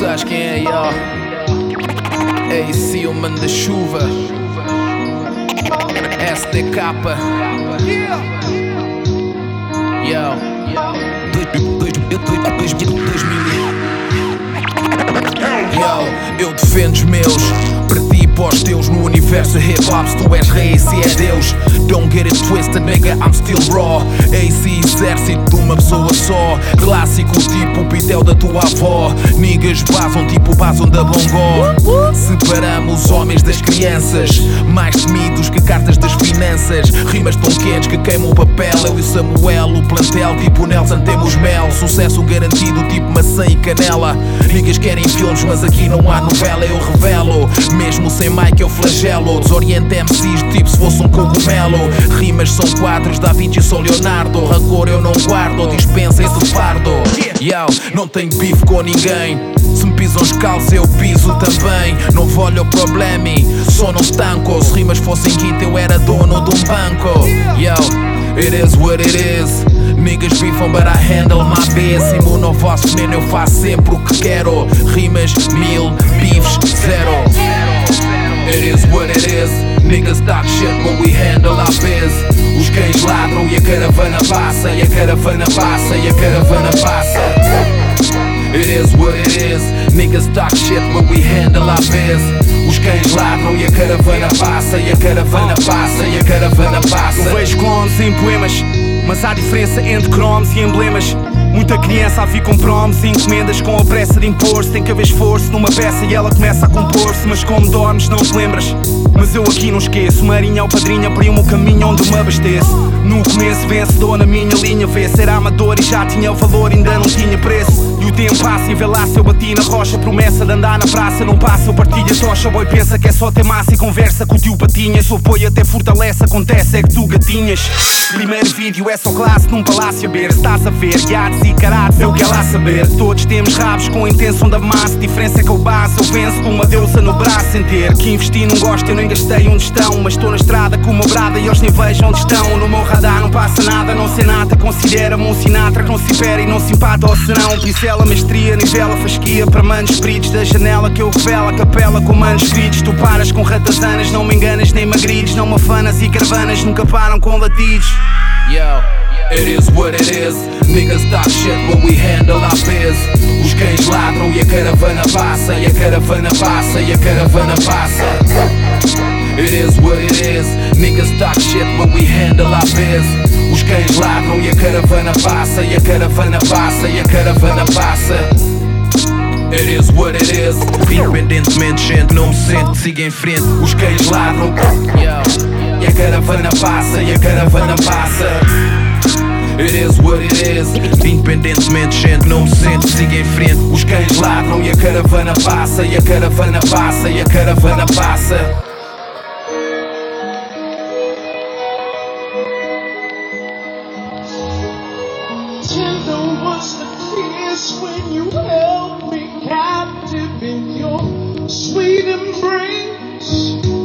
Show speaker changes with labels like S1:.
S1: sabes quem é, yo? AC, o mano da chuva. SDK. Yo. Dois- dois- dois- dois- dois mil e- Yo, eu defendo os meus. Pós teus no universo hip hop. Se tu és rei, se é Deus. Don't get it twisted, nigga, I'm still raw. AC, exército de uma pessoa só. Clássico tipo o pitel da tua avó. Niggas basam tipo basam da Bongó. Separamos os homens das crianças. Mais temidos que cartas das finanças. Rimas tão quentes que queimam o papel. Eu e Samuel, o plantel tipo Nelson temos mel. Sucesso garantido tipo maçã e canela. Niggas querem filmes, mas aqui não há novela. Eu revelo, mesmo sem mic eu flagelo. Desoriento MCs tipo se fosse um cogumelo. Rimas são quadros, Da Vinci sou Leonardo. Rancor eu não guardo, dispensa esse fardo. Yo, não tenho bife com ninguém. Se me pisam os calços, eu piso também. Não olhar o problema, só não tanco. Se rimas fossem guita, eu era dono de um banco. Yo, it is what it is. Niggas bifam, but I handle my ao vosso veneno, eu faço sempre o que quero. Rimas mil, bifes zero. It is what it is. Niggas talk shit, but we handle our biz. Os cães ladram e a caravana passa, e a caravana passa, e a caravana passa. It is what it is. Niggas talk shit, but we handle our biz. Os cães ladram e a caravana passa, e a caravana passa, e a caravana passa.
S2: Eu vejo clones em poemas, mas há diferença entre cromos e emblemas. Muita criança a vir com promos e encomendas com a pressa de impor-se. Tem que haver esforço numa peça e ela começa a compor-se. Mas como dormes, não te lembras. Mas eu aqui não esqueço. Marinha ou padrinha, primo o caminho onde me abasteço. No começo, vencedor na minha linha. Vê ser amador e já tinha valor, ainda não tinha preço. E o tempo passa e vê lá se eu bati na rocha. Promessa de andar na praça, não passa, eu partilho a tocha. O boy pensa que é só ter massa e conversa com o tio Patinhas. O apoio até fortalece, acontece é que tu gatinhas. Primeiro vídeo é só classe num palácio a ver. Estás a ver, gatos e caratos, eu quero lá saber. Todos temos rabos com a intenção da massa. Diferença é que eu base, eu venço com uma deusa no braço ter. Que investi não gosto, eu nem gastei onde estão. Mas estou na estrada com uma brada e eles nem vejam onde estão. No meu radar não passa nada, não sei nada. Considera-me um sinatra que não se impera e não se empata ou senão. Pincela, mestria, nivela, fasquia para manos espíritos da janela que eu revelo. A capela com manuscritos. Tu paras com ratazanas, não me enganas nem magrides. Não me afanas e caravanas nunca param com latidos.
S1: Yo, it is what it is. Niggas talk shit, but we handle our biz. Os cães ladram e a caravana passa, e a caravana passa, e a caravana passa. It is what it is. Niggas talk shit, but we handle our biz. Os cães ladram e a caravana passa, e a caravana passa, e a caravana passa. It is what it is. Independentemente, gente, não me sento, siga em frente. Os cães ladram. Yo. E a caravana passa, e a caravana passa. It is what it is. Independentemente, gente, não me sente, siga em frente. Os cães ladram e a caravana passa E a caravana passa, e a caravana passa.
S3: Tender was the when you held me captive in your sweet embrace.